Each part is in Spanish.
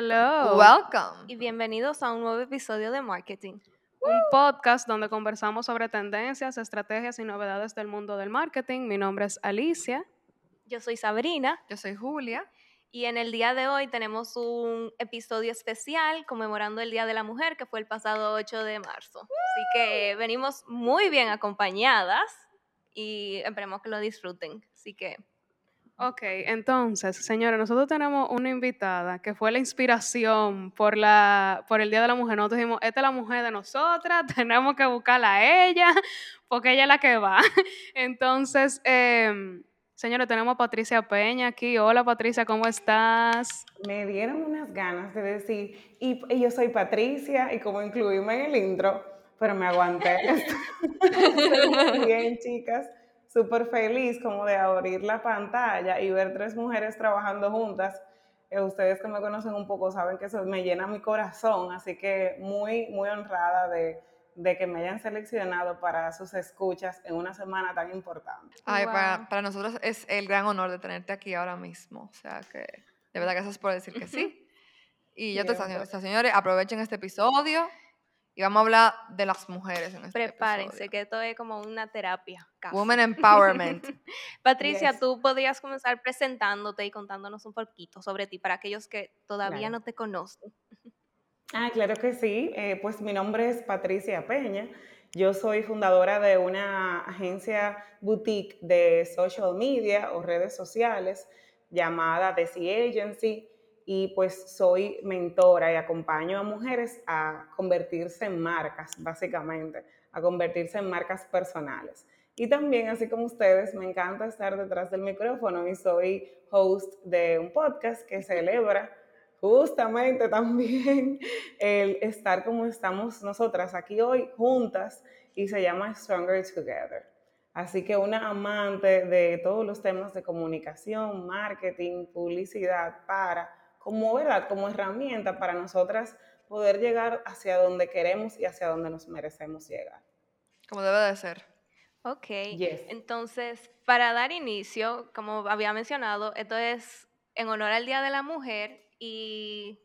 Hello. Welcome. Y bienvenidos a un nuevo episodio de Marketing. Un podcast donde conversamos sobre tendencias, estrategias y novedades del mundo del marketing. Mi nombre es Alicia. Yo soy Sabrina Yo soy Julia. y en el día de hoy tenemos un episodio especial conmemorando el Día de la Mujer que fue el pasado 8 de marzo. Así que venimos muy bien acompañadas y esperemos que lo disfruten. Así que Ok, entonces, señores, nosotros tenemos una invitada que fue la inspiración por, la, por el Día de la Mujer. Nosotros dijimos, esta es la mujer de nosotras, tenemos que buscarla a ella, porque ella es la que va. Entonces, em, señores, tenemos a Patricia Peña aquí. Hola, Patricia, ¿cómo estás? Me dieron unas ganas de decir, y, yo soy Patricia, y como incluirme en el intro, pero me aguanté. Bien, chicas. Súper feliz como de abrir la pantalla y ver tres mujeres trabajando juntas. Eh, ustedes que me conocen un poco saben que eso me llena mi corazón, así que muy, muy honrada de, de que me hayan seleccionado para sus escuchas en una semana tan importante. Ay, para, Wow. para nosotros es el gran honor de tenerte aquí ahora mismo. O sea que, de verdad, gracias por decir que sí. Y ya te señores, aprovechen este episodio y vamos a hablar de las mujeres en este prepárense, episodio. que esto es como una terapia. casi. Women Empowerment. Patricia, Yes. tú podrías comenzar presentándote y contándonos un poquito sobre ti para aquellos que todavía Claro. no te conocen. Ah, claro que sí. Eh, pues mi nombre es Patricia Peña. Yo soy fundadora de una agencia boutique de social media o redes sociales llamada The Sea Agency y pues soy mentora y acompaño a mujeres a convertirse en marcas, básicamente, a convertirse en marcas personales. Y también, así como ustedes, me encanta estar detrás del micrófono y soy host de un podcast que celebra justamente también el estar como estamos nosotras aquí hoy juntas y se llama Stronger Together. Así que una amante de todos los temas de comunicación, marketing, publicidad para, como verdad, como herramienta para nosotras poder llegar hacia donde queremos y hacia donde nos merecemos llegar. Como debe de ser. Ok, Yes. entonces para dar inicio, como había mencionado, esto es en honor al Día de la Mujer y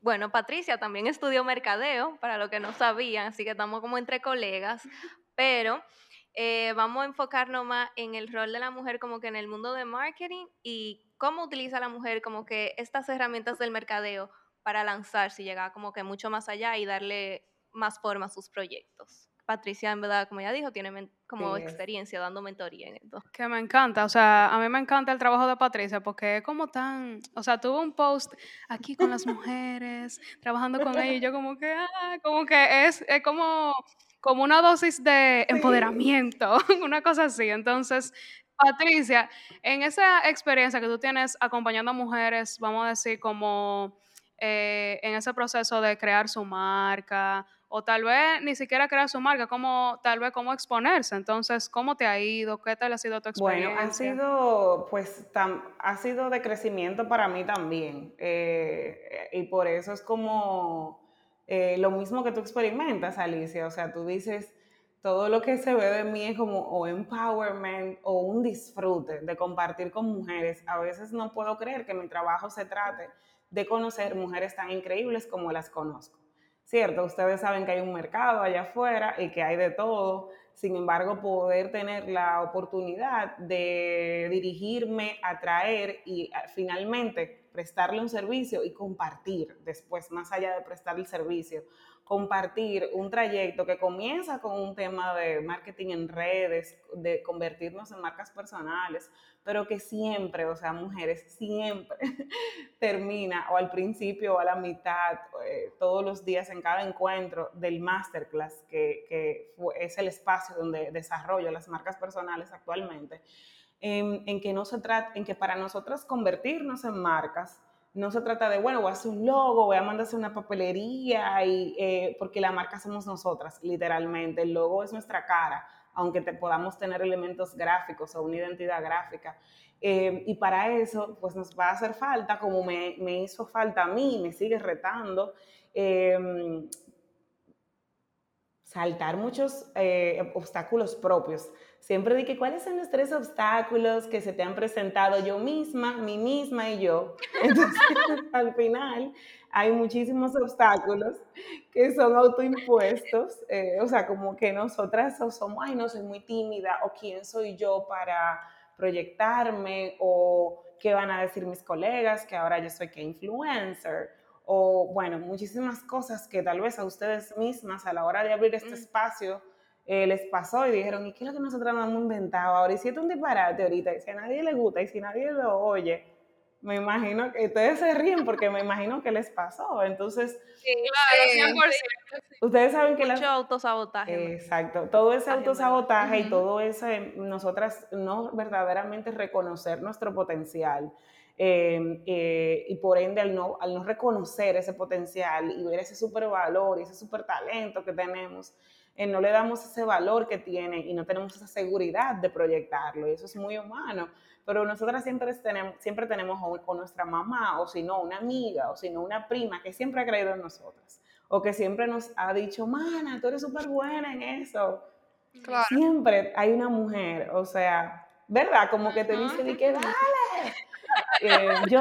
bueno, Patricia también estudió mercadeo, para los que no sabían, así que estamos como entre colegas, pero eh, vamos a enfocarnos más en el rol de la mujer como que en el mundo de marketing y cómo utiliza la mujer como que estas herramientas del mercadeo para lanzarse y llegar como que mucho más allá y darle más forma a sus proyectos. Patricia, en verdad, como ya dijo, tiene como Sí experiencia dando mentoría en esto. Que me encanta, o sea, a mí me encanta el trabajo de Patricia porque es como tan, o sea, tuve un post aquí con las mujeres, trabajando con ellas y yo como que, ah, como que es, es como, como una dosis de empoderamiento, una cosa así. Entonces, Patricia, en esa experiencia que tú tienes acompañando a mujeres, vamos a decir, como eh, en ese proceso de crear su marca, o tal vez ni siquiera crear su marca, como tal vez cómo exponerse. Entonces, ¿cómo te ha ido? ¿Qué tal ha sido tu Bueno, experiencia? ha sido, pues, tam- ha sido de crecimiento para mí también. eh, y por eso es como eh, lo mismo que tú experimentas, Alicia. O sea, tú dices, todo lo que se ve de mí es como o empowerment o un disfrute de compartir con mujeres. A veces no puedo creer que mi trabajo se trate de conocer mujeres tan increíbles como las conozco. Cierto, ustedes saben que hay un mercado allá afuera y que hay de todo. Sin embargo, poder tener la oportunidad de dirigirme, atraer y ah, finalmente prestarle un servicio y compartir después, más allá de prestar el servicio, compartir un trayecto que comienza con un tema de marketing en redes, de convertirnos en marcas personales, pero que siempre, o sea, mujeres, siempre termina o al principio o a la mitad, eh, todos los días en cada encuentro del masterclass, que, que es el espacio donde desarrollo las marcas personales actualmente, en, en que no se trata, en que para nosotros convertirnos en marcas, no se trata de, bueno, voy a hacer un logo, voy a mandarse una papelería, y, eh, porque la marca somos nosotras, literalmente. El logo es nuestra cara, aunque podamos tener elementos gráficos o una identidad gráfica. Eh, y para eso, pues nos va a hacer falta, como me, me hizo falta a mí, me sigue retando, eh, saltar muchos eh, obstáculos propios, siempre dije, ¿cuáles son los tres obstáculos que se te han presentado yo misma, mí misma y yo? Entonces, al final, hay muchísimos obstáculos que son autoimpuestos, eh, o sea, como que nosotras somos, ay, no, soy muy tímida, o quién soy yo para proyectarme, o qué van a decir mis colegas, que ahora yo soy que influencer, o bueno, muchísimas cosas que tal vez a ustedes mismas a la hora de abrir este espacio eh, les pasó y dijeron, ¿y qué es lo que nosotros nos hemos inventado ahora? Y si es un disparate ahorita, y si a nadie le gusta, y si nadie lo oye, me imagino que ustedes se ríen porque me imagino que les pasó. Entonces, sí, claro, 100%. Ustedes saben que Mucho autosabotaje. Exacto, todo ese autosabotaje y todo eso, nosotras no verdaderamente reconocer nuestro potencial. Em, eh, y por ende, al no, al no reconocer ese potencial y ver ese super valor y ese super talento que tenemos, eh, no le damos ese valor que tiene y no tenemos esa seguridad de proyectarlo. Y eso es muy humano. Pero nosotras siempre tenemos, siempre tenemos o, nuestra mamá, o si no, una amiga, o si no, una prima que siempre ha creído en nosotras. O que siempre nos ha dicho, mana, tú eres súper buena en eso. Siempre hay una mujer, o sea, ¿verdad? Como que te dice, que dale. Eh, yo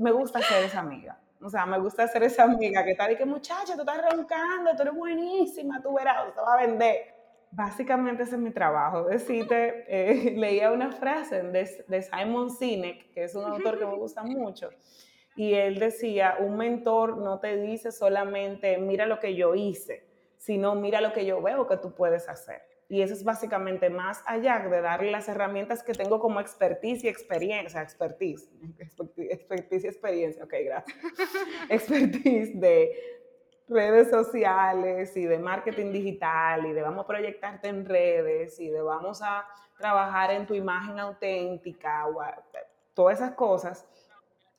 me gusta ser esa amiga. O sea, me gusta ser esa amiga que está de que muchacha, tú estás roncando, tú eres buenísima, tú verás, te va a vender. Básicamente ese es mi trabajo. Decirte, eh, leía una frase de, de Simon Sinek, que es un autor que me gusta mucho, y él decía, un mentor no te dice solamente, mira lo que yo hice, sino mira lo que yo veo que tú puedes hacer. Y eso es básicamente más allá de darle las herramientas que tengo como expertise y experiencia, expertise, expertise y experiencia, ok, gracias. expertise de redes sociales y de marketing digital y de vamos a proyectarte en redes y de vamos a trabajar en tu imagen auténtica, todas esas cosas.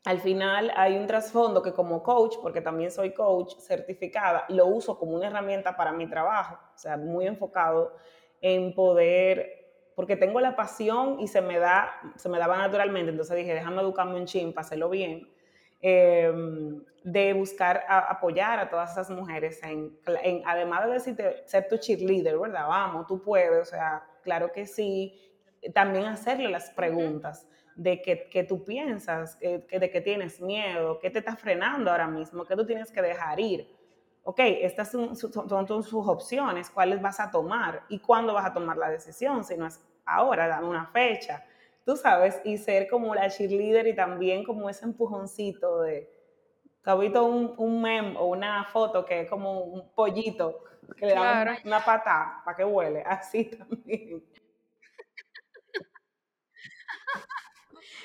Al final hay un trasfondo que como coach, porque también soy coach certificada, lo uso como una herramienta para mi trabajo, o sea, muy enfocado en poder, porque tengo la pasión y se me, da, se me daba naturalmente, entonces dije, déjame educarme un chin para hacerlo bien, em, de buscar apoyar a todas esas mujeres, en, además de decirte, ser tu cheerleader, ¿verdad? Vamos, tú puedes, o sea, claro que sí, también hacerle las preguntas de qué, tú piensas, de qué tienes miedo, qué te está frenando ahora mismo, qué tú tienes que dejar ir ok, estas son, son, sus opciones, cuáles vas a tomar y cuándo vas a tomar la decisión, si no es ahora, dame una fecha, tú sabes, y ser como la cheerleader y también como ese empujoncito de, ¿te visto un, un meme o una foto que es como un pollito que le da una, patada para que huele? Así también.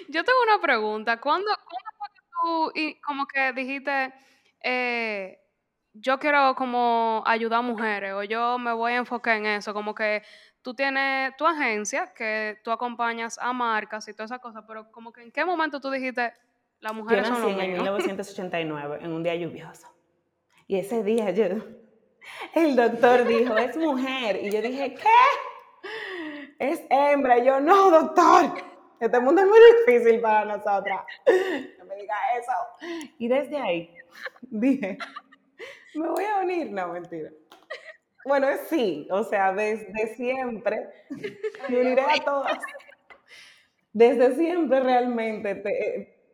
Yo tengo una pregunta. ¿Cuándo, fue que tú como que dijiste, eh, yo quiero como ayudar a mujeres o yo me voy a enfocar en eso, como que tú tienes tu agencia que tú acompañas a marcas y todas esas cosas, pero como que en qué momento tú dijiste, las mujeres yo nací en 1989, en un día lluvioso. Y ese día yo, el doctor dijo, es mujer. Y yo dije, ¿qué? Es hembra. Y yo, no, doctor. Este mundo es muy difícil para nosotras. No me diga eso. Y desde ahí dije, me voy a unir, no, mentira. Bueno, sí, o sea, desde siempre, me uniré a todas. Desde siempre realmente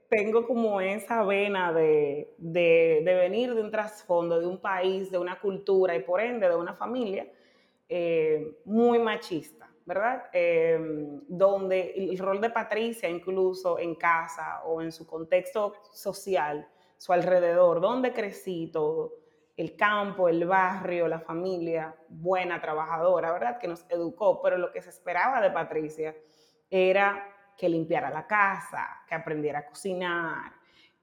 tengo como esa vena de, venir de un trasfondo, de un país, de una cultura y por ende de una familia eh, muy machista, ¿verdad? Em, donde el rol de Patricia, incluso en casa o en su contexto social, su alrededor, donde crecí todo, el campo, el barrio, la familia buena, trabajadora, ¿verdad? Que nos educó, pero lo que se esperaba de Patricia era que limpiara la casa, que aprendiera a cocinar,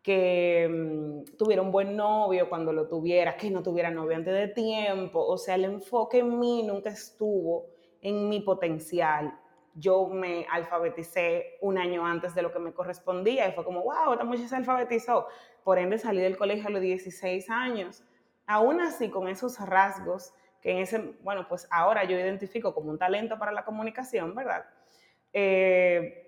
que mm, tuviera un buen novio cuando lo tuviera, que no tuviera novio antes de tiempo. O sea, el enfoque en mí nunca estuvo en mi potencial. Yo me alfabeticé un año antes de lo que me correspondía y fue como, wow, esta muchacha se alfabetizó. Por ende, salí del colegio a los 16 años aún así con esos rasgos que en ese, bueno, pues ahora yo identifico como un talento para la comunicación, ¿verdad? Eh,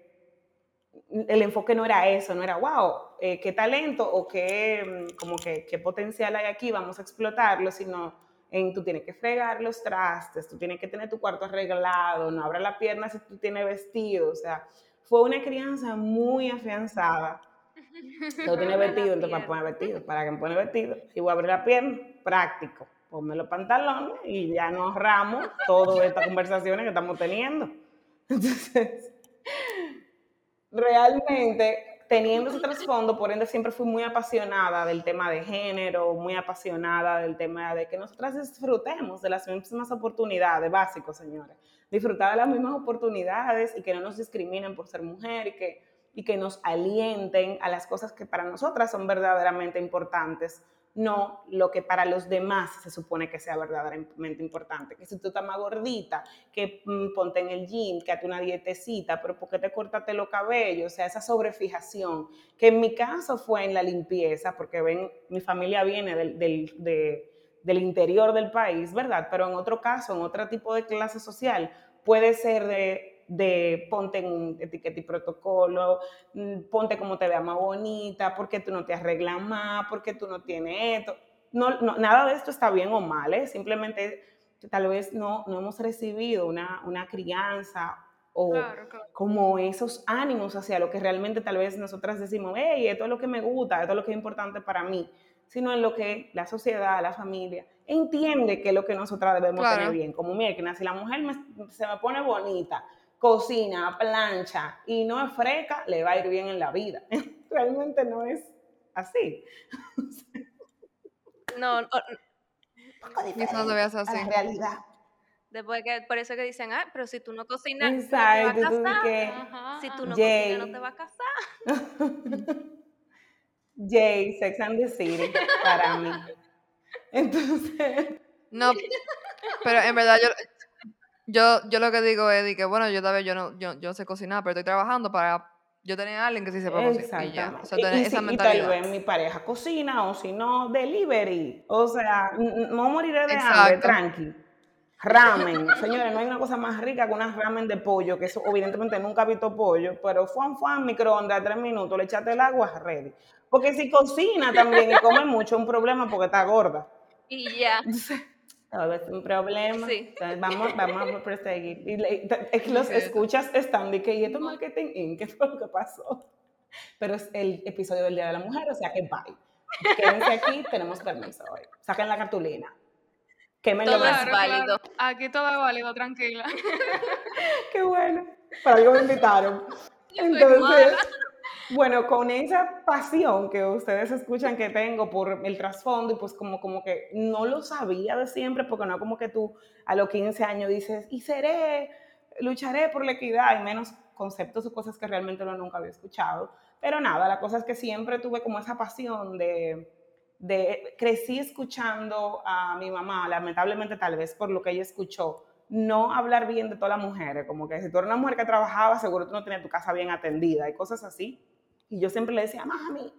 el enfoque no era eso, no era, wow, eh, qué talento o qué, mm, como qué potencial hay aquí, vamos a explotarlo, sino en tú tienes que fregar los trastes, tú tienes que tener tu cuarto arreglado, no abra la pierna si tú tienes vestido, o sea, fue una crianza muy afianzada. No tiene vestido, entonces para poner vestido, para que me pone vestido, y voy a abrir la pierna, práctico, ponme los pantalones y ya nos ahorramos todas estas conversaciones que estamos teniendo. Entonces, realmente teniendo ese trasfondo, por ende siempre fui muy apasionada del tema de género, muy apasionada del tema de que nosotras disfrutemos de las mismas oportunidades, básicos, señores. Disfrutar de las mismas oportunidades y que no nos discriminen por ser mujer y que, y que nos alienten a las cosas que para nosotras son verdaderamente importantes no lo que para los demás se supone que sea verdaderamente importante. Que si tú estás más gordita, que mm, ponte en el gym, que hazte una dietecita, pero ¿por qué te cortaste los cabellos? O sea, esa sobrefijación, que en mi caso fue en la limpieza, porque ven, mi familia viene del, del interior del país, ¿verdad? Pero en otro caso, en otro tipo de clase social, puede ser de de ponte en un etiqueta y protocolo, mm, ponte como te vea más bonita, porque tú no te arreglas más, porque tú no tienes esto. No, nada de esto está bien o mal, ¿eh? simplemente tal vez no, no hemos recibido una, una crianza o como esos ánimos hacia lo que realmente tal vez nosotras decimos, hey, esto es lo que me gusta, esto es lo que es importante para mí, sino en lo que la sociedad, la familia entiende que es lo que nosotras debemos tener bien. Como, mira, si la mujer se me pone bonita, cocina, plancha y no es freca, le va a ir bien en la vida. Realmente no es así. no, no. Poco diferente no así. A la realidad. Después que, por eso que dicen, ah, pero si tú no cocinas, no te vas a casar. Que, si tú no cocinas, no te vas a casar. Jay, Sex and the City, para mí. Entonces... No, pero en verdad yo, yo, yo lo que digo es que, bueno, yo tal vez yo no, yo, yo sé cocinar, pero estoy trabajando para yo tener a alguien que sí sepa cocinar. Y ya. O sea, tener esa mentalidad. Y tal vez mi pareja cocina, o si no, delivery. O sea, no moriré de hambre, tranqui. Ramen. Señores, no hay una cosa más rica que una ramen de pollo, que eso evidentemente nunca he visto pollo, pero fuan, fuan, microondas, tres minutos, le echaste el agua, ready. Porque si cocina también y come mucho, es un problema porque está gorda. Y ya. Todo es un problema. Sí. vamos, vamos a proseguir. Y es que los escuchas están de que, ¿y esto marketing ¿Qué fue lo que pasó? Pero es el episodio del Día de la Mujer, o sea que bye. Quédense aquí, tenemos permiso hoy. Saquen la cartulina. Quémenlo todo es válido. Aquí todo es válido, tranquila. Qué bueno. Para algo me invitaron. Entonces, bueno, con esa pasión que ustedes escuchan que tengo por el trasfondo y pues como, como que no lo sabía de siempre, porque no como que tú a los 15 años dices, y seré, lucharé por la equidad, y menos conceptos o cosas que realmente no nunca había escuchado. Pero nada, la cosa es que siempre tuve como esa pasión de, de, crecí escuchando a mi mamá, lamentablemente tal vez por lo que ella escuchó, no hablar bien de todas las mujeres, como que si tú eres una mujer que trabajaba, seguro tú no tenías tu casa bien atendida y cosas así. Y yo siempre le decía, mami,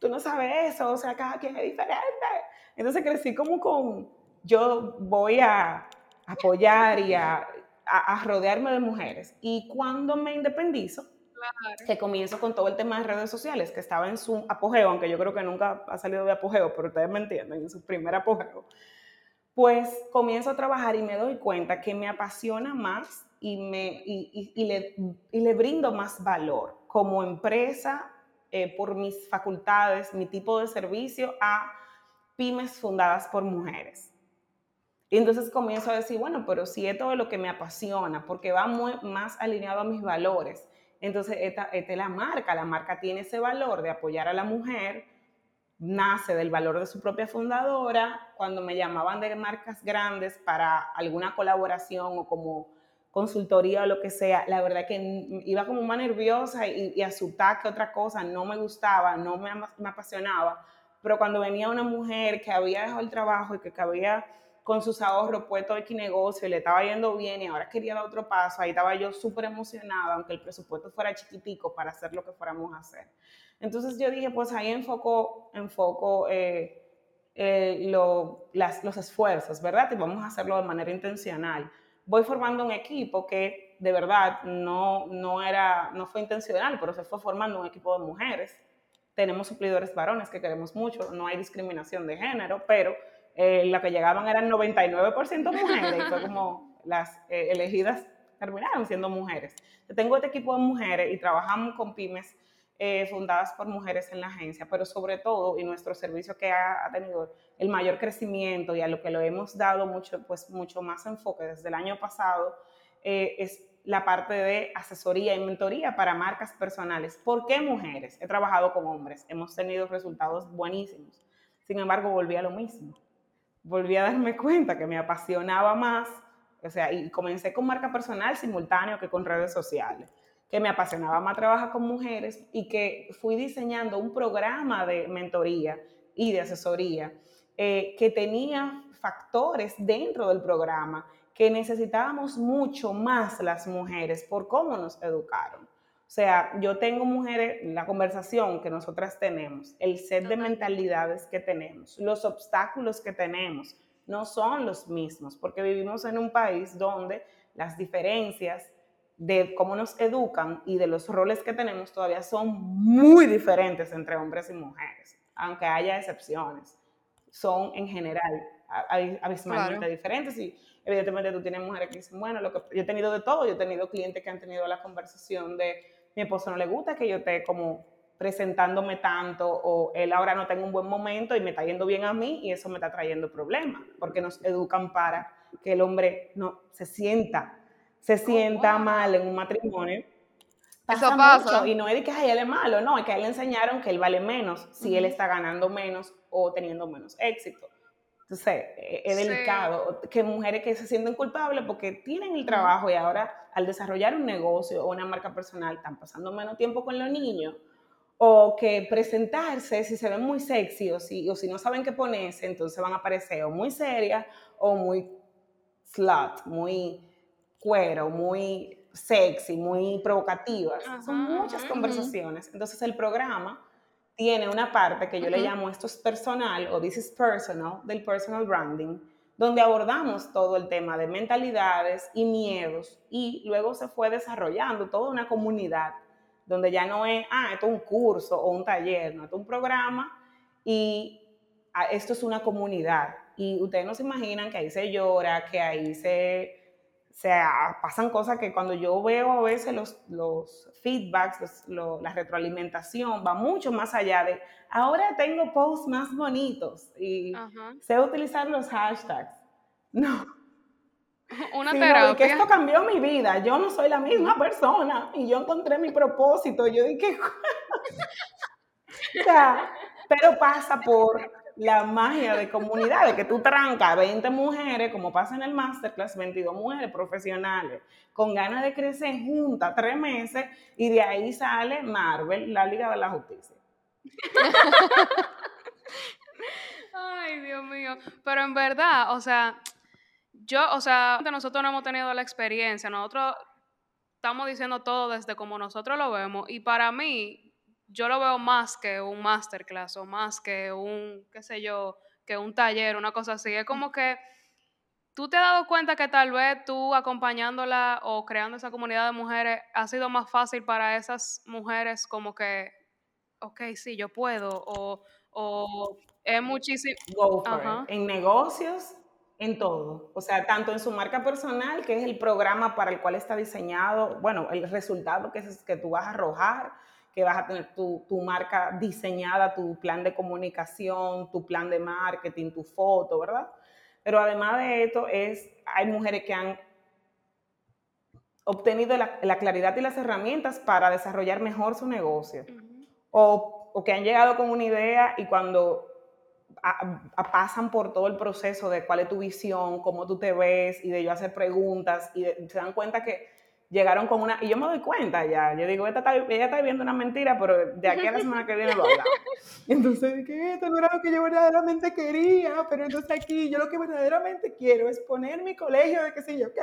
tú no sabes eso, o sea, cada quien es diferente. Entonces crecí como con, yo voy a apoyar y a, a, rodearme de mujeres. Y cuando me independizo, que comienzo con todo el tema de redes sociales, que estaba en su apogeo, aunque yo creo que nunca ha salido de apogeo, pero ustedes me entienden, en su primer apogeo, pues comienzo a trabajar y me doy cuenta que me apasiona más y, me, y, y, le, y le brindo más valor como empresa eh, por mis facultades, mi tipo de servicio a pymes fundadas por mujeres. Y entonces comienzo a decir, bueno, pero si esto es lo que me apasiona, porque va muy, más alineado a mis valores. Entonces, esta, esta es la marca, la marca tiene ese valor de apoyar a la mujer, nace del valor de su propia fundadora. Cuando me llamaban de marcas grandes para alguna colaboración o como consultoría o lo que sea, la verdad que iba como más nerviosa y, y asustada que otra cosa, no me gustaba, no me, me, apasionaba, pero cuando venía una mujer que había dejado el trabajo y que, había con sus ahorros puesto X negocio y le estaba yendo bien y ahora quería dar otro paso, ahí estaba yo súper emocionada, aunque el presupuesto fuera chiquitico para hacer lo que fuéramos a hacer. Entonces yo dije, pues ahí enfoco, enfoco eh, eh, lo, las, los esfuerzos, ¿verdad? Y vamos a hacerlo de manera intencional voy formando un equipo que de verdad no, no, era, no fue intencional, pero se fue formando un equipo de mujeres. Tenemos suplidores varones que queremos mucho, no hay discriminación de género, pero eh, lo que llegaban eran 99% mujeres y fue como las eh, elegidas terminaron siendo mujeres. Tengo este equipo de mujeres y trabajamos con pymes eh, fundadas por mujeres en la agencia, pero sobre todo, y nuestro servicio que ha, tenido el mayor crecimiento y a lo que lo hemos dado mucho, pues, mucho más enfoque desde el año pasado, eh, es la parte de asesoría y mentoría para marcas personales. ¿Por qué mujeres? He trabajado con hombres, hemos tenido resultados buenísimos. Sin embargo, volví a lo mismo. Volví a darme cuenta que me apasionaba más, o sea, y comencé con marca personal simultáneo que con redes sociales que me apasionaba más trabajar con mujeres y que fui diseñando un programa de mentoría y de asesoría eh, que tenía factores dentro del programa que necesitábamos mucho más las mujeres por cómo nos educaron. O sea, yo tengo mujeres, la conversación que nosotras tenemos, el set de mentalidades que tenemos, los obstáculos que tenemos, no son los mismos, porque vivimos en un país donde las diferencias de cómo nos educan y de los roles que tenemos todavía son muy diferentes entre hombres y mujeres, aunque haya excepciones. Son en general abismalmente diferentes y evidentemente tú tienes mujeres que dicen, bueno, lo que, yo he tenido de todo, yo he tenido clientes que han tenido la conversación de mi esposo no le gusta que yo esté como presentándome tanto o él ahora no tengo un buen momento y me está yendo bien a mí y eso me está trayendo problemas porque nos educan para que el hombre no se sienta se sienta mal en un matrimonio. Eso pasa. y no es de que él es malo, no, es que a él le enseñaron que él vale menos si él está ganando menos o teniendo menos éxito. Entonces, e, es delicado que mujeres que se sienten culpables porque tienen el trabajo y ahora al desarrollar un negocio o una marca personal están pasando menos tiempo con los niños o que presentarse si se ven muy sexy o si, o si no saben qué ponerse, entonces van a parecer o muy serias o muy slut, muy cuero, muy sexy, muy provocativas. Son muchas conversaciones. Entonces el programa tiene una parte que yo le llamo esto es personal o this is personal, del personal branding, donde abordamos todo el tema de mentalidades y miedos y luego se fue desarrollando toda una comunidad donde ya no es, ah, esto es un curso o un taller, no, esto es un programa y ah, esto es una comunidad. Y ustedes no se imaginan que ahí se llora, que ahí se o sea, pasan cosas que cuando yo veo a veces los, los feedbacks, la retroalimentación va mucho más allá de, ahora tengo posts más bonitos y sé utilizar los hashtags. No. Una terapia. que esto cambió mi vida. Yo no soy la misma persona y yo encontré mi propósito. Yo dije, o sea, pero pasa por la magia de comunidad, de que tú trancas 20 mujeres, como pasa en el masterclass, 22 mujeres profesionales, con ganas de crecer juntas tres meses, y de ahí sale Marvel, la Liga de la Justicia. Ay, Dios mío. Pero en verdad, o sea, yo, o sea, nosotros no hemos tenido la experiencia, nosotros estamos diciendo todo desde como nosotros lo vemos, y para mí, yo lo veo más que un masterclass o más que un, qué sé yo, que un taller, una cosa así. Es como que tú te has dado cuenta que tal vez tú acompañándola o creando esa comunidad de mujeres ha sido más fácil para esas mujeres como que, ok, sí, yo puedo, o, o es muchísimo... En negocios, en todo. O sea, tanto en su marca personal, que es el programa para el cual está diseñado, bueno, el resultado que, es, que tú vas a arrojar, que vas a tener tu, tu, marca diseñada, tu plan de comunicación, tu plan de marketing, tu foto, ¿verdad? Pero además de esto, es, hay mujeres que han obtenido la, la claridad y las herramientas para desarrollar mejor su negocio. o, o, que han llegado con una idea y cuando pasan por todo el proceso de cuál es tu visión, cómo tú te ves y de yo hacer preguntas y se dan cuenta que llegaron con una, y yo me doy cuenta ya, yo digo, ella está, ella está viendo una mentira, pero de aquí a la semana que viene lo hablamos. Y entonces dije, esto no era lo que yo verdaderamente quería, pero entonces aquí yo lo que verdaderamente quiero es poner mi colegio de qué sé yo qué.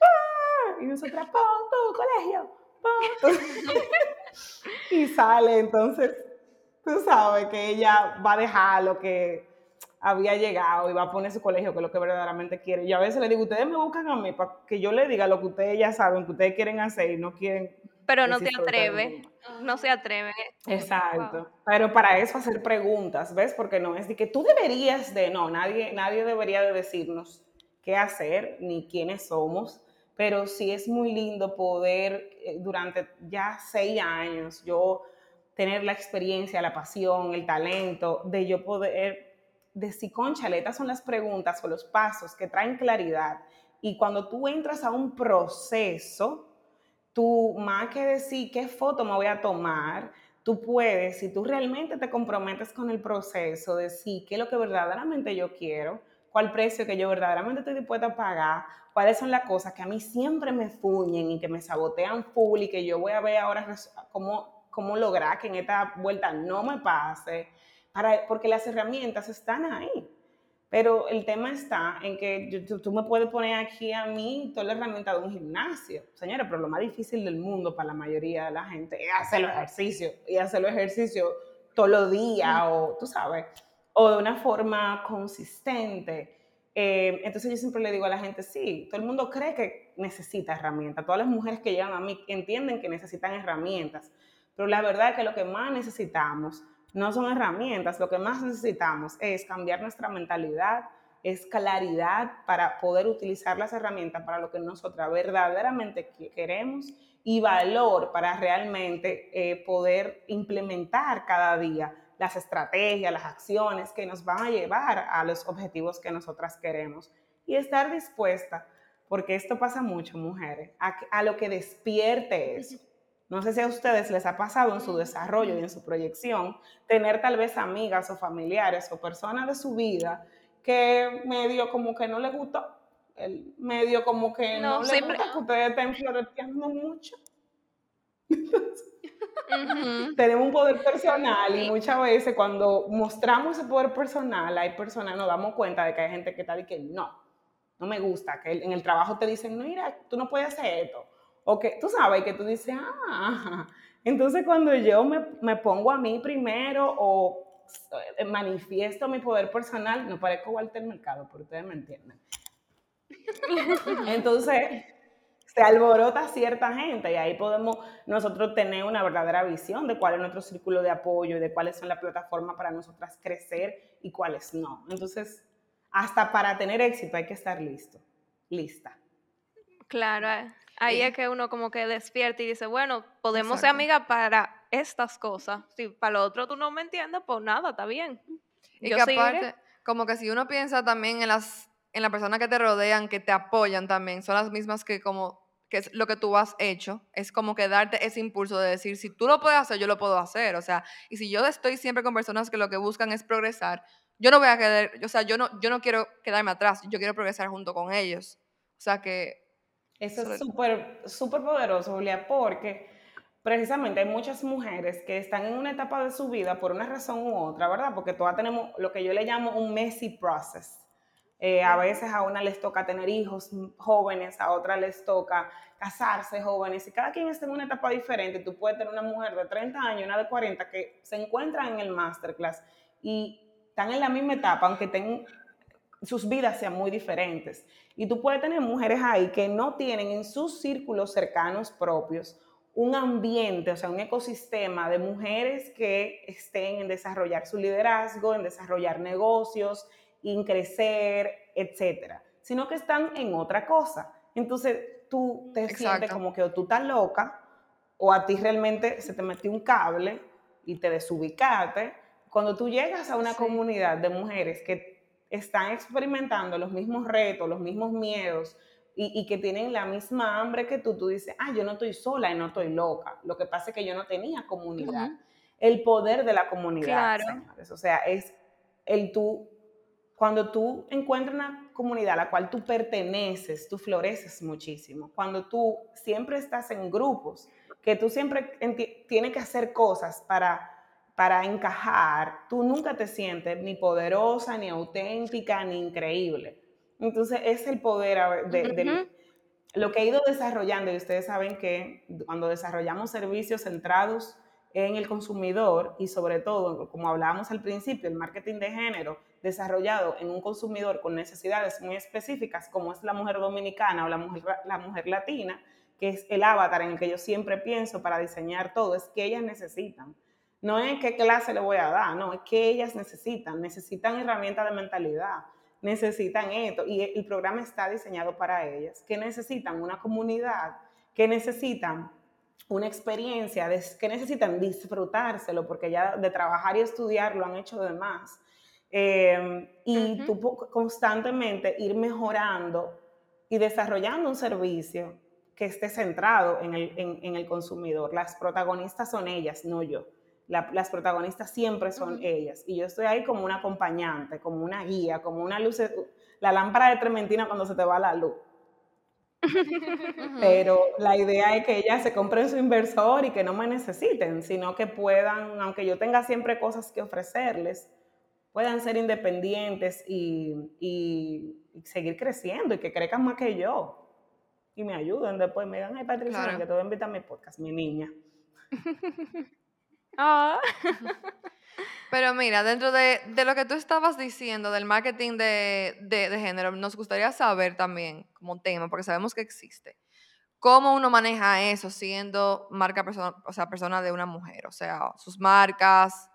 ¡Ah! Y nosotras, pon tu colegio, pon y sale, entonces, tú sabes que ella va a dejar lo que había llegado y va a poner su colegio, que es lo que verdaderamente quiere. Y a veces le digo, ustedes me buscan a mí para que yo le diga lo que ustedes ya saben, que ustedes quieren hacer y no quieren... Pero no te atreves. no se atreven. Exacto. Pero para eso hacer preguntas, ¿ves? Porque no es de que tú deberías de, no, nadie, nadie debería de decirnos qué hacer ni quiénes somos, pero sí es muy lindo poder eh, durante ya seis años yo tener la experiencia, la pasión, el talento de yo poder decir, conchale, estas son las preguntas o los pasos que traen claridad. Y cuando tú entras a un proceso, tú más que decir qué foto me voy a tomar, tú puedes, si tú realmente te comprometes con el proceso, decir qué es lo que verdaderamente yo quiero, cuál precio que yo verdaderamente estoy dispuesta a pagar, cuáles son las cosas que a mí siempre me fuñen y que me sabotean full y que yo voy a ver ahora cómo, cómo lograr que en esta vuelta no me pase, para, porque las herramientas están ahí. Pero el tema está en que tú, me puedes poner aquí a mí toda la herramienta de un gimnasio. Señora, pero lo más difícil del mundo para la mayoría de la gente es hacer los ejercicios y hacer los ejercicios todos los días o, tú sabes, o de una forma consistente. Eh, entonces yo siempre le digo a la gente, sí, todo el mundo cree que necesita herramientas. Todas las mujeres que llegan a mí entienden que necesitan herramientas. Pero la verdad es que lo que más necesitamos no son herramientas, lo que más necesitamos es cambiar nuestra mentalidad, es claridad para poder utilizar las herramientas para lo que nosotras verdaderamente queremos y valor para realmente eh, poder implementar cada día las estrategias, las acciones que nos van a llevar a los objetivos que nosotras queremos y estar dispuesta, porque esto pasa mucho, mujeres, a, a lo que despierte eso. No sé si a ustedes les ha pasado en su desarrollo y en su proyección tener tal vez amigas o familiares o personas de su vida que medio como que no les gustó, el medio como que no, les gusta que ustedes estén floreteando mucho. Tenemos un poder personal y muchas veces cuando mostramos ese poder personal, hay personas, nos damos cuenta de que hay gente que está y que no, no me gusta, que en el trabajo te dicen, no, mira, tú no puedes hacer esto o que tú sabes que tú dices, ah, entonces cuando yo me, me pongo a mí primero o eh, manifiesto mi poder personal, no parezco Walter Mercado, pero ustedes me entienden. Entonces, se alborota cierta gente y ahí podemos nosotros tener una verdadera visión de cuál es nuestro círculo de apoyo y de cuáles son las plataformas para nosotras crecer y cuáles no. Entonces, hasta para tener éxito hay que estar listo, lista. Claro. Ahí es que uno como que despierta y dice, bueno, podemos ser amigas para estas cosas. Si para lo otro tú no me entiendes, pues nada, está bien. Y que aparte, como que si uno piensa también en las, en las personas que te rodean, que te apoyan también, son las mismas que como que es lo que tú has hecho, es como que darte ese impulso de decir, si tú lo puedes hacer, yo lo puedo hacer, o sea, y si yo estoy siempre con personas que lo que buscan es progresar, yo no voy a quedar, o sea, yo no, yo no quiero quedarme atrás, yo quiero progresar junto con ellos, o sea que eso es súper, súper poderoso, Julia, porque precisamente hay muchas mujeres que están en una etapa de su vida por una razón u otra, ¿verdad? Porque todas tenemos lo que yo le llamo un messy process. Eh, a veces a una les toca tener hijos jóvenes, a otra les toca casarse jóvenes, y cada quien está en una etapa diferente. Tú puedes tener una mujer de 30 años, una de 40, que se encuentran en el masterclass y están en la misma etapa, aunque tengan sus vidas sean muy diferentes. Y tú puedes tener mujeres ahí que no tienen en sus círculos cercanos propios un ambiente, o sea, un ecosistema de mujeres que estén en desarrollar su liderazgo, en desarrollar negocios, en crecer, etcétera, sino que están en otra cosa. Entonces tú te sientes como que o tú estás loca o a ti realmente se te metió un cable y te desubicaste. Cuando tú llegas a una comunidad de mujeres que están experimentando los mismos retos, los mismos miedos y, que tienen la misma hambre que tú, tú dices, ah, yo no estoy sola y no estoy loca. Lo que pasa es que yo no tenía comunidad. El poder de la comunidad, señores. O sea, es el tú, cuando tú encuentras una comunidad a la cual tú perteneces, tú floreces muchísimo. Cuando tú siempre estás en grupos, que tú siempre tienes que hacer cosas para para encajar, tú nunca te sientes ni poderosa, ni auténtica, ni increíble. Entonces es el poder de, lo que he ido desarrollando y ustedes saben que cuando desarrollamos servicios centrados en el consumidor y sobre todo, como hablábamos al principio, el marketing de género desarrollado en un consumidor con necesidades muy específicas como es la mujer dominicana o la mujer, la mujer latina, que es el avatar en el que yo siempre pienso para diseñar todo, es que ellas necesitan. No es qué clase le voy a dar, no, es que ellas necesitan, necesitan herramientas de mentalidad, necesitan esto, y el programa está diseñado para ellas, que necesitan una comunidad, que necesitan una experiencia, que necesitan disfrutárselo, porque ya de trabajar y estudiar lo han hecho de más. Em, y tú constantemente ir mejorando y desarrollando un servicio que esté centrado en el, en, el consumidor. Las protagonistas son ellas, no yo. Las protagonistas siempre son ellas. Y yo estoy ahí como una acompañante, como una guía, como una luz, la lámpara de trementina cuando se te va la luz. Pero la idea es que ellas se compren su inversor y que no me necesiten, sino que puedan, aunque yo tenga siempre cosas que ofrecerles, puedan ser independientes y, seguir creciendo y que crezcan más que yo. Y me ayuden después, me digan, ay Patricia, que te voy a invitar a mi podcast, mi niña. Ah. Pero mira, dentro de, lo que tú estabas diciendo del marketing de, de, género, nos gustaría saber también como tema, porque sabemos que existe, cómo uno maneja eso siendo marca persona, o sea, persona de una mujer, o sea, sus marcas,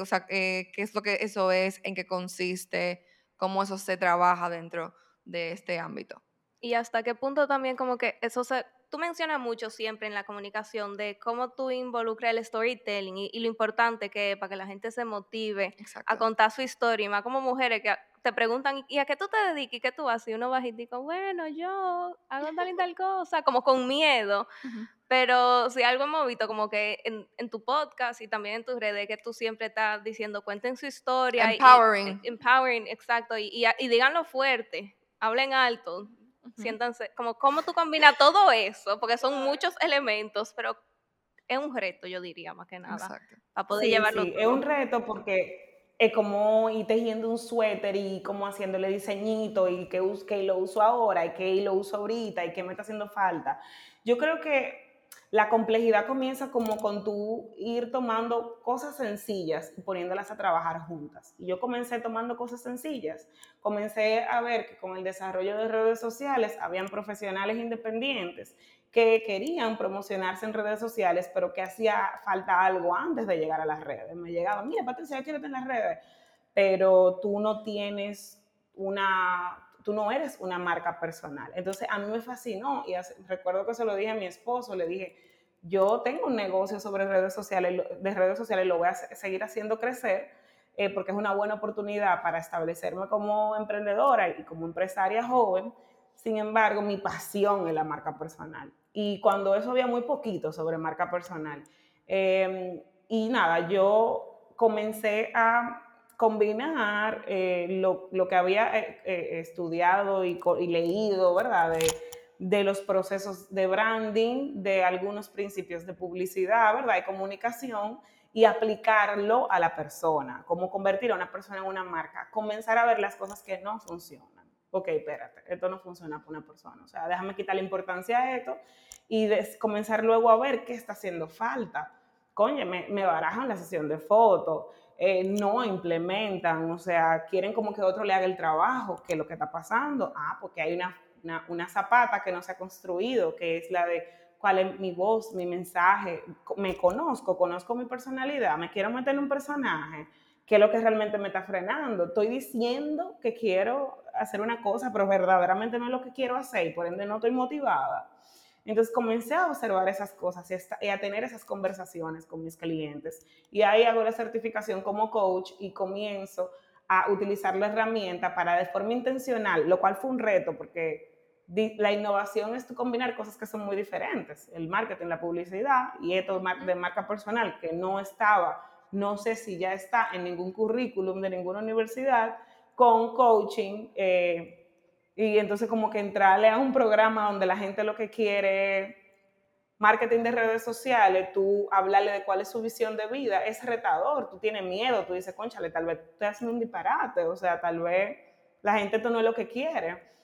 o sea, eh, qué es lo que eso es, en qué consiste, cómo eso se trabaja dentro de este ámbito. Y hasta qué punto también como que eso se, tú mencionas mucho siempre en la comunicación de cómo tú involucras el storytelling y, lo importante que es para que la gente se motive a contar su historia, y más como mujeres que te preguntan, ¿y a qué tú te dedicas? ¿Y qué tú haces? Y uno va y dice, bueno, yo hago tal y tal cosa, como con miedo. Pero si algo hemos visto como que en, tu podcast y también en tus redes, que tú siempre estás diciendo, cuenten su historia. Empowering. empowering, exacto. Y, y, díganlo fuerte, hablen alto, siéntanse, como cómo tú combinas todo eso, porque son muchos elementos, pero es un reto, yo diría, más que nada. Exacto. Para poder llevarlo. Sí, es un reto porque es como ir tejiendo un suéter y como haciéndole diseñito y que, que lo uso ahora y que lo uso ahorita y que me está haciendo falta. Yo creo que la complejidad comienza como con tú ir tomando cosas sencillas y poniéndolas a trabajar juntas. Y yo comencé tomando cosas sencillas. Comencé a ver que con el desarrollo de redes sociales habían profesionales independientes que querían promocionarse en redes sociales, pero que hacía falta algo antes de llegar a las redes. Me llegaba, mira, Patricia, quiero en las redes, pero tú no tienes una, tú no eres una marca personal. Entonces a mí me fascinó y recuerdo que se lo dije a mi esposo, le dije, yo tengo un negocio sobre redes sociales, de redes sociales, lo voy a seguir haciendo crecer eh, porque es una buena oportunidad para establecerme como emprendedora y como empresaria joven. Sin embargo, mi pasión es la marca personal. Y cuando eso había muy poquito sobre marca personal. Em, y nada, yo comencé a combinar eh, lo, lo, que había eh, eh, estudiado y, leído, ¿verdad? De, de, los procesos de branding, de algunos principios de publicidad, ¿verdad? Y comunicación, y aplicarlo a la persona, cómo convertir a una persona en una marca, comenzar a ver las cosas que no funcionan. Ok, espérate, esto no funciona para una persona, o sea, déjame quitar la importancia a esto y comenzar luego a ver qué está haciendo falta. Coño, me, me barajan la sesión de fotos, eh, no implementan, o sea, quieren como que otro le haga el trabajo, que es lo que está pasando, ah, porque hay una, una, zapata que no se ha construido, que es la de cuál es mi voz, mi mensaje, me conozco, conozco mi personalidad, me quiero meter en un personaje, qué es lo que realmente me está frenando. Estoy diciendo que quiero hacer una cosa, pero verdaderamente no es lo que quiero hacer y por ende no estoy motivada. Entonces comencé a observar esas cosas y a tener esas conversaciones con mis clientes. Y ahí hago la certificación como coach y comienzo a utilizar la herramienta para de forma intencional, lo cual fue un reto porque la innovación es combinar cosas que son muy diferentes, el marketing, la publicidad y esto de marca personal que no estaba, no sé si ya está en ningún currículum de ninguna universidad, con coaching. Eh, y entonces como que entrarle a un programa donde la gente lo que quiere marketing de redes sociales, tú hablarle de cuál es su visión de vida, es retador, tú tienes miedo, tú dices, conchale, tal vez estoy haciendo un disparate, o sea, tal vez la gente esto no es lo que quiere.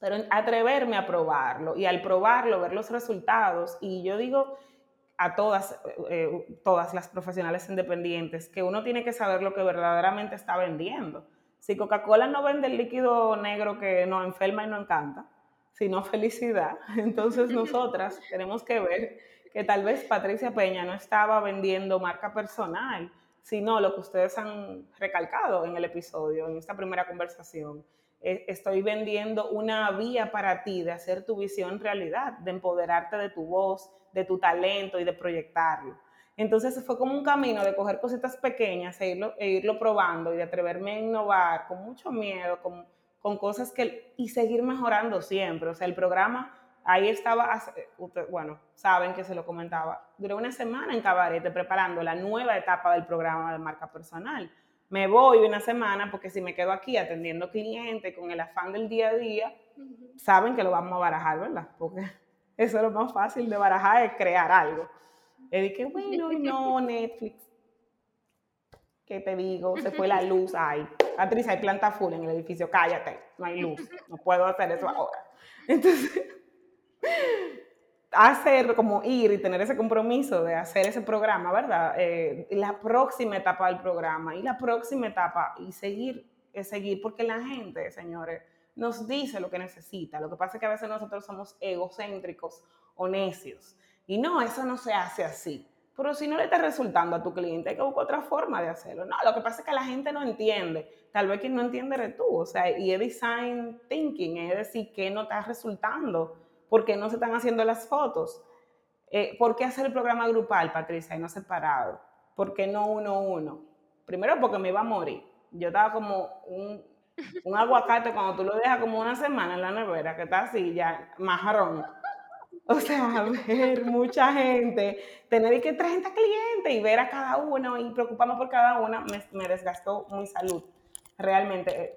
Pero atreverme a probarlo y al probarlo, ver los resultados. Y yo digo a todas, eh, todas las profesionales independientes que uno tiene que saber lo que verdaderamente está vendiendo. Si Coca-Cola no vende el líquido negro que nos enferma y nos encanta, sino felicidad. Entonces nosotras tenemos que ver que tal vez Patricia Peña no estaba vendiendo marca personal, sino lo que ustedes han recalcado en el episodio, en esta primera conversación. E, estoy vendiendo una vía para ti de hacer tu visión realidad, de empoderarte de tu voz, de tu talento y de proyectarlo. Entonces fue como un camino de coger cositas pequeñas e irlo, e irlo probando y de atreverme a innovar con mucho miedo, con, con cosas que... y seguir mejorando siempre. O sea, el programa ahí estaba, bueno, saben que se lo comentaba, duré una semana en Cabarete preparando la nueva etapa del programa de marca personal. Me voy una semana porque si me quedo aquí atendiendo clientes con el afán del día a día, saben que lo vamos a barajar, ¿verdad? Porque eso es lo más fácil de barajar, es crear algo. Y dije, bueno, no, Netflix. ¿Qué te digo? Se fue la luz ahí. Patricia, hay planta full en el edificio, cállate, no hay luz, no puedo hacer eso ahora. Entonces, hacer como ir y tener ese compromiso de hacer ese programa, ¿verdad? Eh, la próxima etapa del programa y la próxima etapa y seguir, seguir, porque la gente, señores, nos dice lo que necesita. Lo que pasa es que a veces nosotros somos egocéntricos o necios. Y no, eso no se hace así. Pero si no le está resultando a tu cliente, hay que buscar otra forma de hacerlo. No, lo que pasa es que la gente no entiende. Tal vez quien no entiende eres tú. O sea, y es design thinking, es decir, que no está resultando ¿Por qué no se están haciendo las fotos? Eh, ¿Por qué hacer el programa grupal, Patricia, y no separado? ¿Por qué no uno a uno? Primero porque me iba a morir. Yo estaba como un, aguacate cuando tú lo dejas como una semana en la nevera, que está así ya, majarón. O sea, ver mucha gente, tener que 30 clientes y ver a cada uno y preocuparme por cada una, me, desgastó mi salud realmente, eh,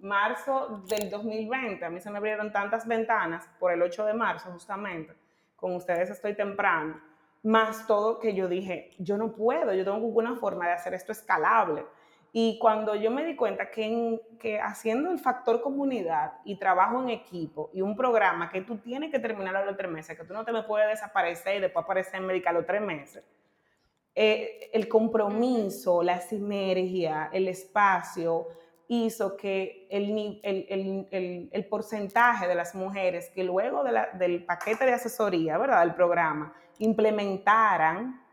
marzo del 2020, a mí se me abrieron tantas ventanas por el 8 de marzo justamente, con ustedes estoy temprano, más todo que yo dije, yo no puedo, yo tengo alguna forma de hacer esto escalable. Y cuando yo me di cuenta que, que haciendo el factor comunidad y trabajo en equipo y un programa que tú tienes que terminar a los tres meses, que tú no te me puedes desaparecer y después aparecer en médica a los tres meses, eh, el compromiso, la sinergia, el espacio, hizo que el, el, el, porcentaje de las mujeres que luego del paquete de asesoría, ¿verdad?, del programa, implementaran,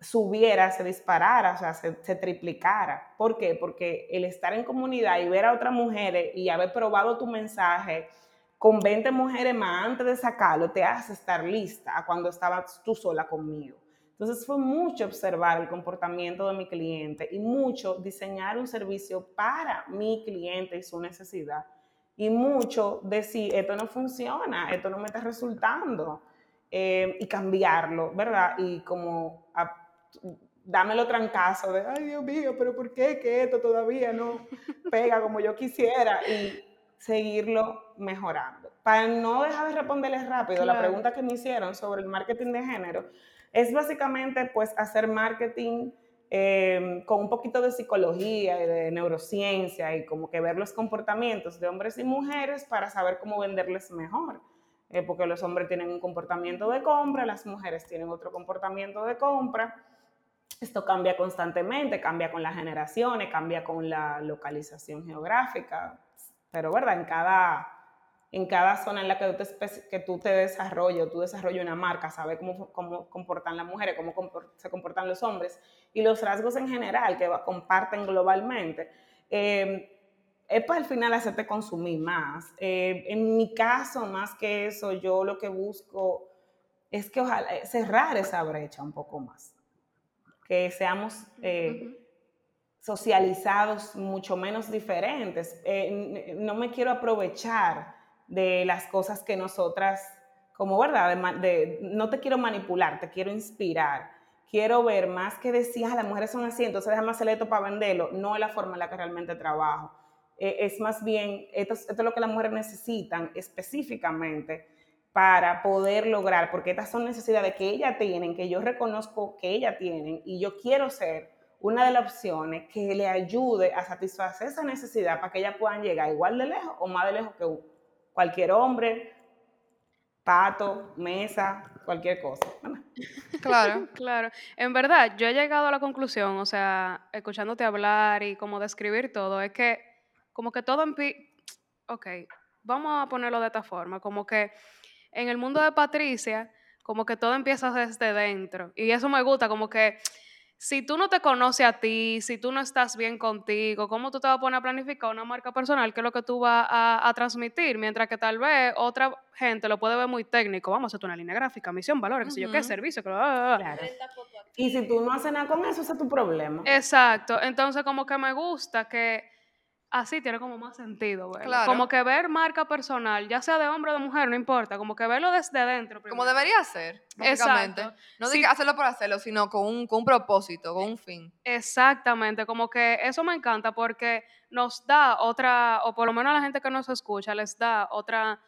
subiera, se disparara, o sea, se, se, triplicara. ¿Por qué? Porque el estar en comunidad y ver a otras mujeres y haber probado tu mensaje con 20 mujeres más antes de sacarlo, te hace estar lista a cuando estabas tú sola conmigo. Entonces fue mucho observar el comportamiento de mi cliente y mucho diseñar un servicio para mi cliente y su necesidad. Y mucho decir, esto no funciona, esto no me está resultando. Eh, y cambiarlo, ¿verdad? Y como a, dámelo trancazo de, ay Dios mío, pero ¿por qué que esto todavía no pega como yo quisiera? Y seguirlo mejorando. Para no dejar de responderles rápido la pregunta que me hicieron sobre el marketing de género, es básicamente pues hacer marketing em, con un poquito de psicología y de neurociencia y como que ver los comportamientos de hombres y mujeres para saber cómo venderles mejor. Eh, porque los hombres tienen un comportamiento de compra, las mujeres tienen otro comportamiento de compra. Esto cambia constantemente, cambia con las generaciones, cambia con la localización geográfica, pero verdad, en cada, en cada zona en la que tú te, que tú te desarrollas, tú desarrollas una marca, sabes cómo, cómo comportan las mujeres, cómo se comportan los hombres y los rasgos en general que comparten globalmente, eh, es para al final hacerte consumir más. Eh, en mi caso, más que eso, yo lo que busco es que ojalá cerrar esa brecha un poco más, que seamos socializados mucho menos diferentes. no me quiero aprovechar de las cosas que nosotras, como verdad, de, no te quiero manipular, te quiero inspirar. Quiero ver más que decías, las mujeres son así, entonces déjame hacerle esto para venderlo. No es la forma en la que realmente trabajo. E, es más bien, esto, esto es lo que las mujeres necesitan específicamente para poder lograr, porque estas son necesidades que ellas tienen, que yo reconozco que ellas tienen, y yo quiero ser una de las opciones que le ayude a satisfacer esa necesidad para que ellas puedan llegar igual de lejos o más de lejos que cualquier hombre, pato, mesa, cualquier cosa. Claro, claro. En verdad, yo he llegado a la conclusión, o sea, escuchándote hablar y como describir todo, es que como que todo en... Ok, vamos a ponerlo de esta forma, como que en el mundo de Patricia, como que todo empieza desde dentro. Y eso me gusta, como que si tú no te conoces a ti, si tú no estás bien contigo, ¿cómo tú te vas a poner a planificar una marca personal? ¿Qué es lo que tú vas a, transmitir? Mientras que tal vez otra gente lo puede ver muy técnico. Vamos a hacer una línea gráfica, misión, valores, qué sé yo qué, servicio. Claro. Y si tú no haces nada con eso, ese es tu problema. Exacto. Entonces, como que me gusta que así tiene como más sentido, Como que ver marca personal, ya sea de hombre o de mujer, no importa, como que verlo desde dentro. Como debería ser, básicamente. Exacto. No sí. hacerlo por hacerlo, sino con un, con un propósito, con un fin. Exactamente, como que eso me encanta porque nos da otra, o por lo menos a la gente que nos escucha, les da otra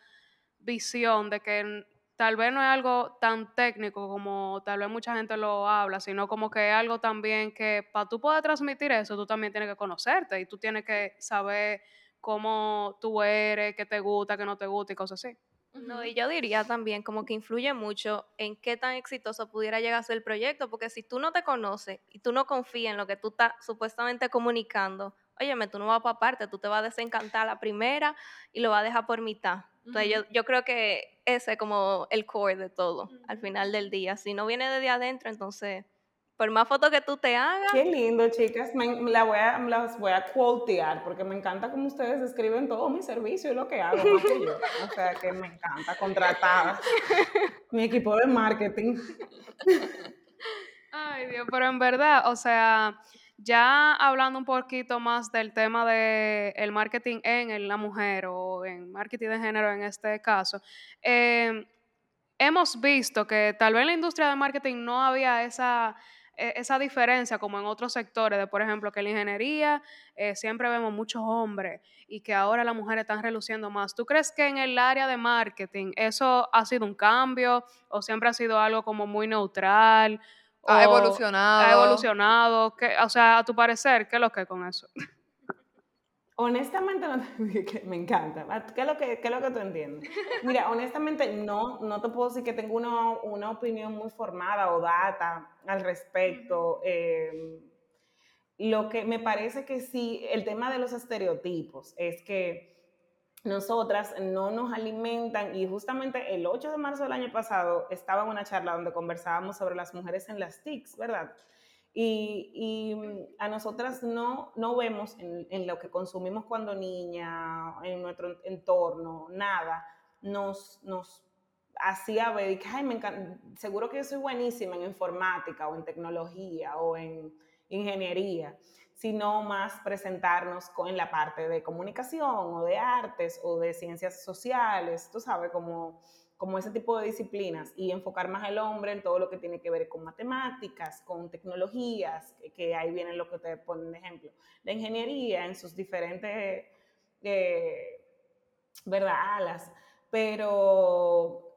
visión de que tal vez no es algo tan técnico como tal vez mucha gente lo habla, sino como que es algo también que para tú poder transmitir eso, tú también tienes que conocerte y tú tienes que saber cómo tú eres, qué te gusta, qué no te gusta y cosas así. No, y yo diría también como que influye mucho en qué tan exitoso pudiera llegar a ser el proyecto, porque si tú no te conoces y tú no confías en lo que tú estás supuestamente comunicando, óyeme, tú no vas para parte, tú te vas a desencantar la primera y lo vas a dejar por mitad. Entonces yo, yo, creo que ese es como el core de todo, al final del día. Si no viene desde adentro, entonces, por más fotos que tú te hagas... Qué lindo, chicas. la voy a, las voy a quotear, porque me encanta como ustedes escriben todo mi servicio y lo que hago, más que yo. O sea, que me encanta, contratar mi equipo de marketing. Ay, Dios, pero en verdad, o sea ya hablando un poquito más del tema del el marketing en la mujer o en marketing de género en este caso, em, hemos visto que tal vez en la industria de marketing no había esa, e, esa diferencia como en otros sectores, de por ejemplo que en la ingeniería eh, siempre vemos muchos hombres y que ahora las mujeres están reluciendo más. ¿Tú crees que en el área de marketing eso ha sido un cambio o siempre ha sido algo como muy neutral? Ha evolucionado. Ha evolucionado. o sea, a tu parecer, ¿qué es lo que con eso? Honestamente, me encanta. ¿Qué es, lo que, qué es lo que tú entiendes? Mira, honestamente, no, no te puedo decir que tengo una, una opinión muy formada o data al respecto. Em, lo que me parece que sí, el tema de los estereotipos es que nosotras no nos alimentan y justamente el 8 de marzo del año pasado estaba en una charla donde conversábamos sobre las mujeres en las TICs, ¿verdad? Y, a nosotras no, no vemos en, lo que consumimos cuando niña, en nuestro entorno, nada, nos, nos hacía ver que, ay, me seguro que yo soy buenísima en informática o en tecnología o en ingeniería sino más presentarnos con, en la parte de comunicación o de artes o de ciencias sociales, tú sabes, como, como ese tipo de disciplinas y enfocar más al hombre en todo lo que tiene que ver con matemáticas, con tecnologías, que, ahí viene lo que te ponen de ejemplo, la ingeniería en sus diferentes, eh, ¿verdad?, alas, pero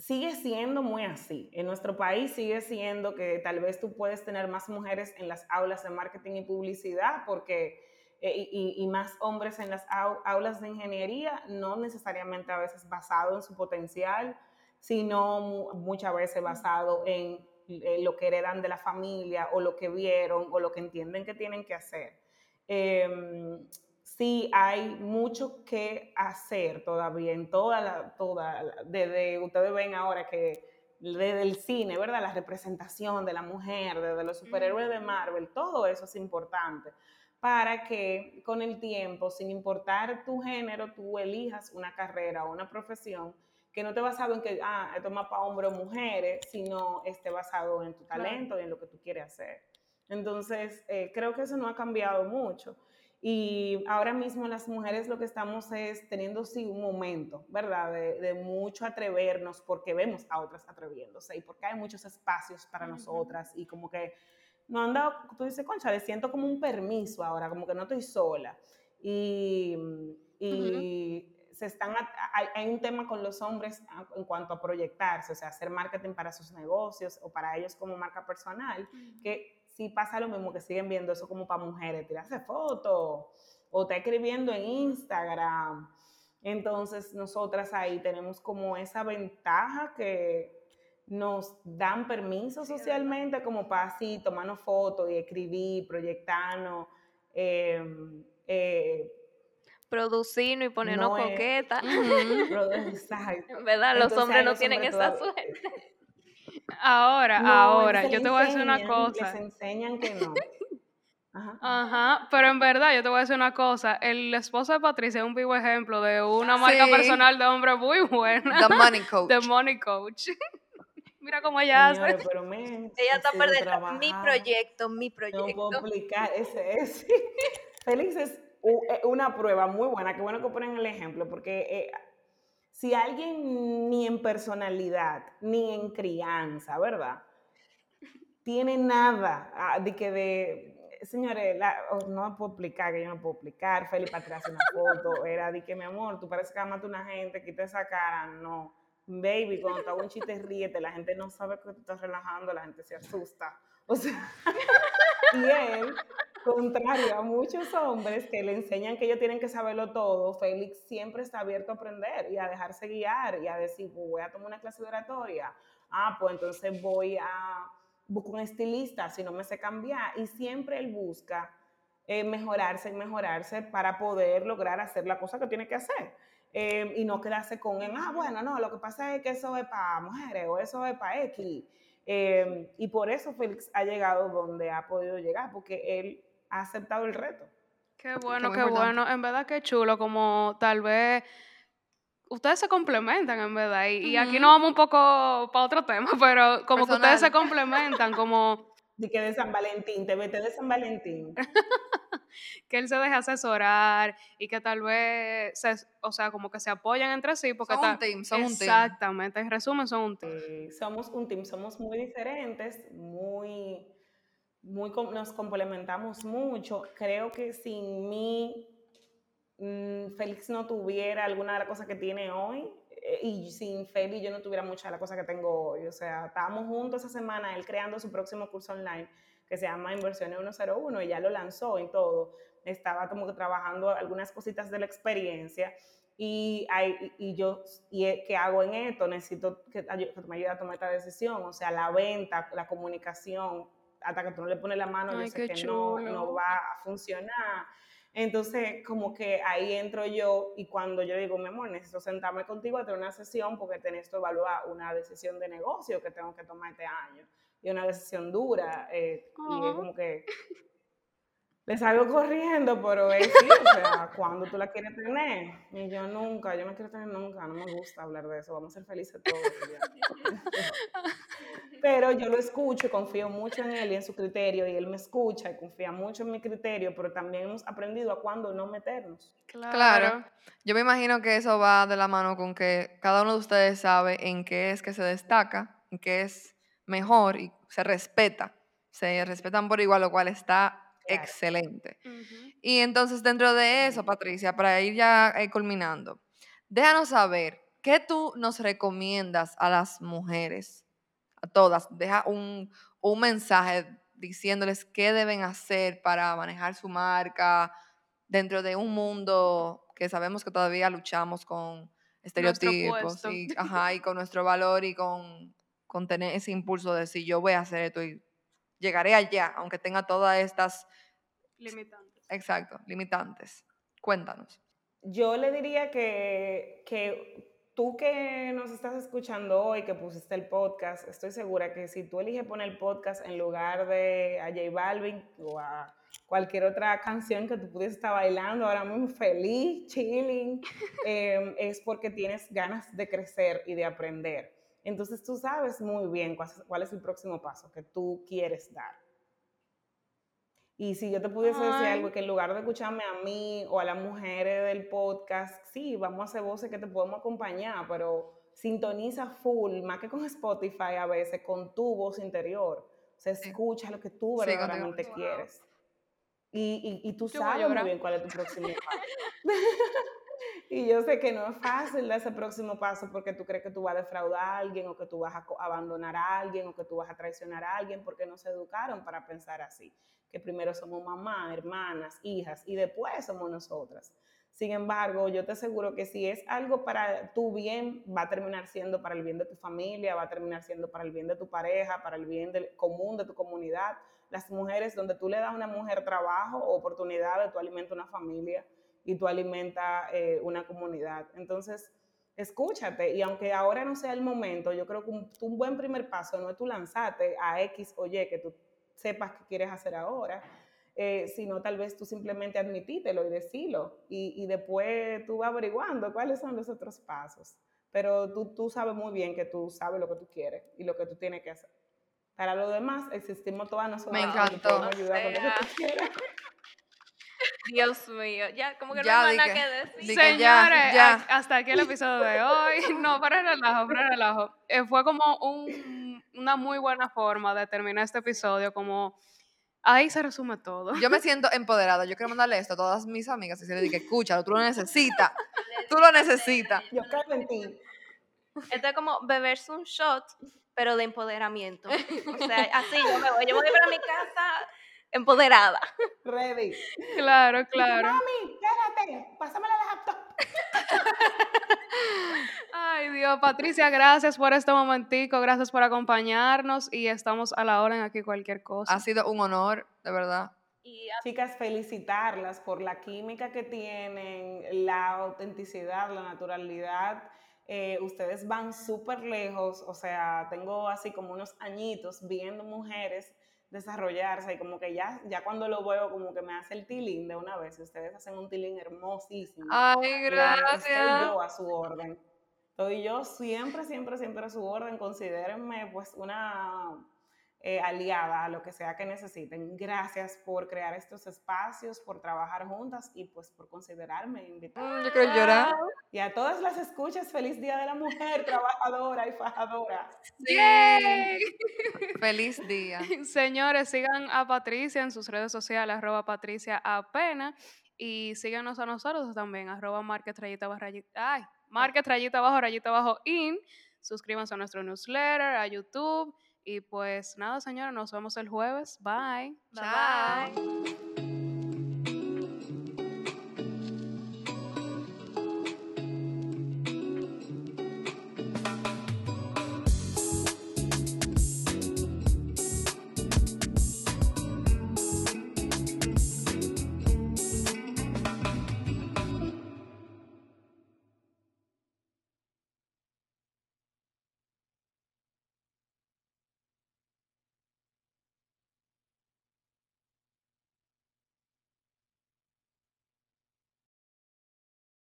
sigue siendo muy así. En nuestro país sigue siendo que tal vez tú puedes tener más mujeres en las aulas de marketing y publicidad porque, eh, y, más hombres en las aulas de ingeniería, no necesariamente a veces basado en su potencial, sino muchas veces basado en, lo que heredan de la familia o lo que vieron o lo que entienden que tienen que hacer. Em, sí hay mucho que hacer todavía en toda la, toda, desde, ustedes ven ahora que desde el cine, ¿verdad? La representación de la mujer, desde los superhéroes de Marvel, todo eso es importante para que con el tiempo, sin importar tu género, tú elijas una carrera o una profesión que no te basado en que, ah, esto es más para hombres o mujeres, sino esté basado en tu talento y en lo que tú quieres hacer. Entonces, eh, creo que eso no ha cambiado mucho. Y ahora mismo las mujeres lo que estamos es teniendo sí un momento, ¿verdad? De, mucho atrevernos porque vemos a otras atreviéndose y porque hay muchos espacios para nosotras y como que no han dado, tú dices, concha, le siento como un permiso ahora, como que no estoy sola. Y, y se están, hay, hay, un tema con los hombres en cuanto a proyectarse, o sea, hacer marketing para sus negocios o para ellos como marca personal, que sí pasa lo mismo que siguen viendo eso como para mujeres, tirarse fotos o está escribiendo en Instagram. Entonces, nosotras ahí tenemos como esa ventaja que nos dan permiso socialmente como para así tomarnos fotos y escribir, proyectarnos. Em, eh, producirnos y ponernos No coquetas. ¿Verdad? Los hombres no tienen esa suerte. Ahora, No, ahora, yo te voy a decir una cosa. Les enseñan que no. Ajá. Ajá, pero en verdad yo te voy a decir una cosa, el esposo de Patricia es un vivo ejemplo de una marca Sí. personal de hombre muy buena, The money coach. de Money Coach. Mira cómo ella hace. Pero Ella está por sido dentro. Mi proyecto, mi No puedo proyecto. explicar, ese es. Félix es eh, una prueba muy buena, qué bueno que ponen el ejemplo, porque eh, si alguien ni en personalidad, ni en crianza, ¿verdad? Tiene nada ah, de que de, señores, la- oh, no puedo explicar, que yo no puedo explicar, Félix para tirarse una foto, era de que mi amor, tú pareces que amas a una gente, quita esa cara, no. Baby, cuando te hago un chiste, ríete, la gente no sabe que tú estás relajando, la gente se asusta. O sea, y él, contrario a muchos hombres que le enseñan que ellos tienen que saberlo todo, Félix siempre está abierto a aprender y a dejarse guiar y a decir, pues voy a tomar una clase de oratoria. Ah, pues entonces voy a buscar un estilista si no me sé cambiar. Y siempre él busca eh, mejorarse y mejorarse para poder lograr hacer la cosa que tiene que hacer. Eh, y no quedarse con él, ah, bueno, no, lo que pasa es que eso es para mujeres o eso es para X. Eh, y por eso Félix ha llegado donde ha podido llegar, porque él ha aceptado el reto. Qué bueno, qué bueno. En verdad que chulo, como tal vez ustedes se complementan, en verdad. Y, y aquí nos vamos un poco para otro tema, pero como que ustedes se complementan, como De que de San Valentín, te vete de San Valentín. que él se deja asesorar y que tal vez, se, o sea, como que se apoyan entre sí. Porque Son un team, son un team. Exactamente, en resumen son un team. Eh, somos un team, somos muy diferentes, muy, muy nos complementamos mucho. Creo que sin mí, mm, Félix no tuviera alguna de las cosas que tiene hoy. Eh, Y sin Félix yo no tuviera muchas de las cosas que tengo hoy. O sea, estábamos juntos esa semana, él creando su próximo curso online que se llama Inversiones 101 y ya lo lanzó y todo. Estaba como que trabajando algunas cositas de la experiencia y, hay, y yo, y eh, ¿qué hago en esto? Necesito que, que me ayudes a tomar esta decisión, o sea, la venta, la comunicación, hasta que tú no le pones la mano, Ay, yo sé que no, no va a funcionar. Entonces, como que ahí entro yo y cuando yo digo, mi amor, necesito sentarme contigo a tener una sesión porque tenés que evaluar una decisión de negocio que tengo que tomar este año. Y una decisión dura. eh, y es como que le salgo corriendo, pero es sí, o sea, cuando tú la quieres tener. Y yo nunca, yo no quiero tener nunca, no me gusta hablar de eso, vamos a ser felices todos. pero yo lo escucho y confío mucho en él y en su criterio, y él me escucha y confía mucho en mi criterio, pero también hemos aprendido a cuándo no meternos. Claro. Yo me imagino que eso va de la mano con que cada uno de ustedes sabe en qué es que se destaca, en qué es mejor y se respeta. Se respetan por igual, lo cual está Claro. excelente. Ujú. Y entonces dentro de eso, Patricia, para ir ya eh, culminando, déjanos saber qué tú nos recomiendas a las mujeres, a todas. Deja un, un mensaje diciéndoles qué deben hacer para manejar su marca dentro de un mundo que sabemos que todavía luchamos con estereotipos y, ajá, y con nuestro valor y con, con tener ese impulso de decir yo voy a hacer esto y llegaré allá, aunque tenga todas estas Limitantes. Exacto, limitantes. Cuéntanos. Yo le diría que, que tú que nos estás escuchando hoy, que pusiste el podcast, estoy segura que si tú eliges poner el podcast en lugar de a J Balvin o a cualquier otra canción que tú pudieses estar bailando ahora mismo feliz, chilling, eh, es porque tienes ganas de crecer y de aprender. Entonces tú sabes muy bien cuál es, cuál es el próximo paso que tú quieres dar. Y si yo te pudiese decir algo, que en lugar de escucharme a mí o a las mujeres del podcast, sí, vamos a hacer voces que te podemos acompañar, pero sintoniza full, más que con Spotify a veces, con tu voz interior. Se Sí. escucha lo que tú verdaderamente quieres. Y, y, y tú Yo sabes muy bien cuál es tu próximo paso. Y yo sé que no es fácil dar ese próximo paso porque tú crees que tú vas a defraudar a alguien o que tú vas a abandonar a alguien o que tú vas a traicionar a alguien porque no se educaron para pensar así. Que primero somos mamá, hermanas, hijas y después somos nosotras. Sin embargo, yo te aseguro que si es algo para tu bien, va a terminar siendo para el bien de tu familia, va a terminar siendo para el bien de tu pareja, para el bien del común de tu comunidad. Las mujeres, donde tú le das a una mujer trabajo o oportunidad de tu alimento a una familia, y tú alimentas eh, una comunidad. Entonces, escúchate y aunque ahora no sea el momento, yo creo que un, un buen primer paso no es tú lanzarte a X o Y que tú sepas que quieres hacer ahora, eh, sino tal vez tú simplemente admitítelo y decilo y, y, después tú vas averiguando cuáles son los otros pasos. Pero tú, tú sabes muy bien que tú sabes lo que tú quieres y lo que tú tienes que hacer. Para lo demás, existimos todas nosotros. Me encantó. Ayudar con lo que tú quieras. Dios mío, ya, como que Ya, no hay nada que- que decir. ya, Señores, ya. a- hasta aquí el episodio de hoy. No, para relajo, para relajo. Eh, fue como un- una muy buena forma de terminar este episodio, como ahí se resume todo. Yo me siento empoderada. Yo quiero mandarle esto a todas mis amigas y decirle que escúchalo, tú lo necesitas. Tú lo necesitas. Yo creo en ti. Esto es como beberse un shot, pero de empoderamiento. O sea, así yo me voy. Yo me voy para mi casa empoderada. Ready. Claro, claro. Mami, espérate, pásame la laptop. Ay, Dios, Patricia, gracias por este momentico, gracias por acompañarnos y estamos a la hora en aquí cualquier cosa. Ha sido un honor, de verdad. Y Chicas, felicitarlas por la química que tienen, la autenticidad, la naturalidad. Eh, ustedes van súper lejos, o sea, tengo así como unos añitos viendo mujeres desarrollarse y como que ya, ya cuando lo veo como que me hace el tilín de una vez. Ustedes hacen un tilín hermosísimo. Ay, Eh, Estoy gracias. yo a su orden. Estoy yo siempre, siempre, siempre a su orden. Considérenme pues una eh, aliada a lo que sea que necesiten. Gracias por crear estos espacios, por trabajar juntas y pues por considerarme invitada. Mm, Yo quiero llorar. Y a todas las escuchas, feliz Día de la Mujer, trabajadora y fajadora. ¡Yay! Feliz día. Señores, sigan a Patricia en sus redes sociales, arroba Patricia Apena, y síganos a nosotros también, arroba market rayita bajo rayita, ay, market rayita bajo rayita bajo in, suscríbanse a nuestro newsletter, a YouTube, y pues nada, señores, nos vemos el jueves, bye. bye. bye.